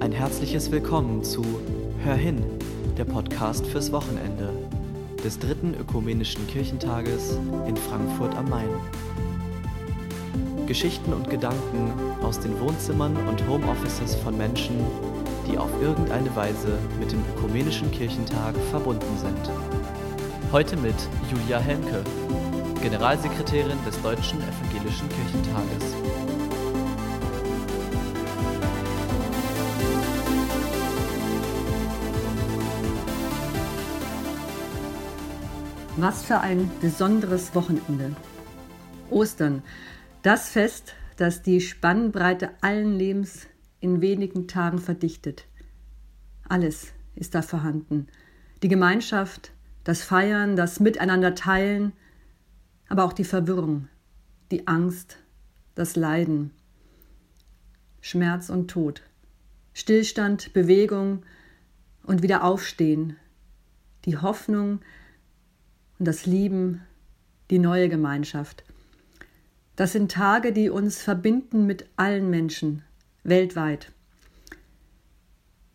Ein herzliches Willkommen zu Hör hin, der Podcast fürs Wochenende des dritten ökumenischen Kirchentages in Frankfurt am Main. Geschichten und Gedanken aus den Wohnzimmern und Homeoffices von Menschen, die auf irgendeine Weise mit dem ökumenischen Kirchentag verbunden sind. Heute mit Julia Helmke, Generalsekretärin des Deutschen Evangelischen Kirchentages. Was für ein besonderes Wochenende. Ostern, das Fest, das die Spannbreite allen Lebens in wenigen Tagen verdichtet. Alles ist da vorhanden. Die Gemeinschaft, das Feiern, das Miteinander teilen, aber auch die Verwirrung, die Angst, das Leiden, Schmerz und Tod, Stillstand, Bewegung und wieder Aufstehen, die Hoffnung, und das Lieben, die neue Gemeinschaft. Das sind Tage, die uns verbinden mit allen Menschen weltweit.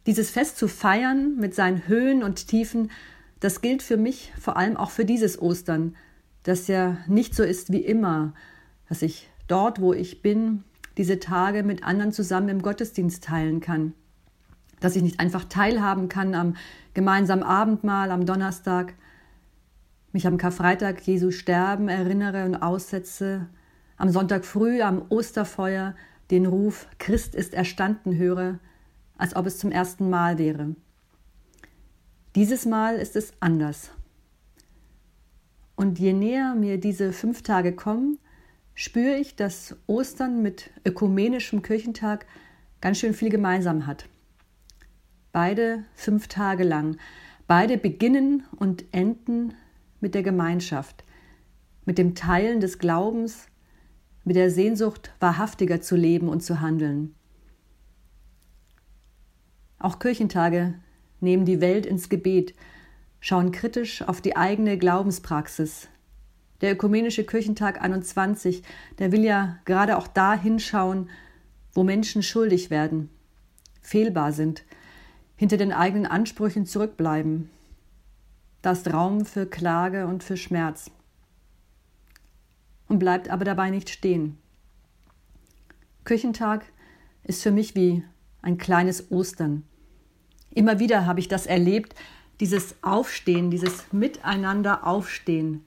Dieses Fest zu feiern mit seinen Höhen und Tiefen, das gilt für mich vor allem auch für dieses Ostern, das ja nicht so ist wie immer, dass ich dort, wo ich bin, diese Tage mit anderen zusammen im Gottesdienst teilen kann, dass ich nicht einfach teilhaben kann am gemeinsamen Abendmahl am Donnerstag, mich am Karfreitag Jesu Sterben erinnere und aussetze, am Sonntag früh am Osterfeuer den Ruf Christ ist erstanden höre, als ob es zum ersten Mal wäre. Dieses Mal ist es anders. Und je näher mir diese fünf Tage kommen, spüre ich, dass Ostern mit ökumenischem Kirchentag ganz schön viel gemeinsam hat. Beide fünf Tage lang, beide beginnen und enden mit der Gemeinschaft, mit dem Teilen des Glaubens, mit der Sehnsucht, wahrhaftiger zu leben und zu handeln. Auch Kirchentage nehmen die Welt ins Gebet, schauen kritisch auf die eigene Glaubenspraxis. Der Ökumenische Kirchentag 21, der will ja gerade auch da hinschauen, wo Menschen schuldig werden, fehlbar sind, hinter den eigenen Ansprüchen zurückbleiben, da ist Raum für Klage und für Schmerz. Und bleibt aber dabei nicht stehen. Küchentag ist für mich wie ein kleines Ostern. Immer wieder habe ich das erlebt, dieses Aufstehen, dieses Miteinander aufstehen.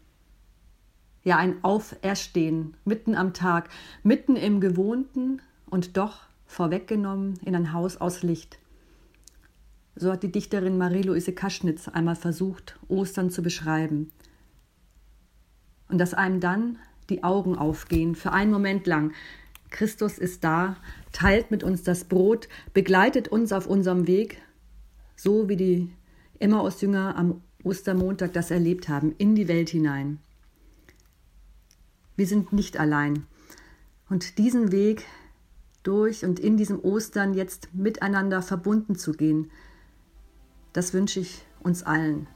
Ja, ein Auferstehen mitten am Tag, mitten im Gewohnten und doch vorweggenommen in ein Haus aus Licht. So hat die Dichterin Marie-Louise Kaschnitz einmal versucht, Ostern zu beschreiben. Und dass einem dann die Augen aufgehen, für einen Moment lang. Christus ist da, teilt mit uns das Brot, begleitet uns auf unserem Weg, so wie die Emmaus-Jünger am Ostermontag das erlebt haben, in die Welt hinein. Wir sind nicht allein. Und diesen Weg durch und in diesem Ostern jetzt miteinander verbunden zu gehen, das wünsche ich uns allen.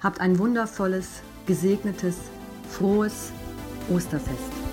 Habt ein wundervolles, gesegnetes, frohes Osterfest.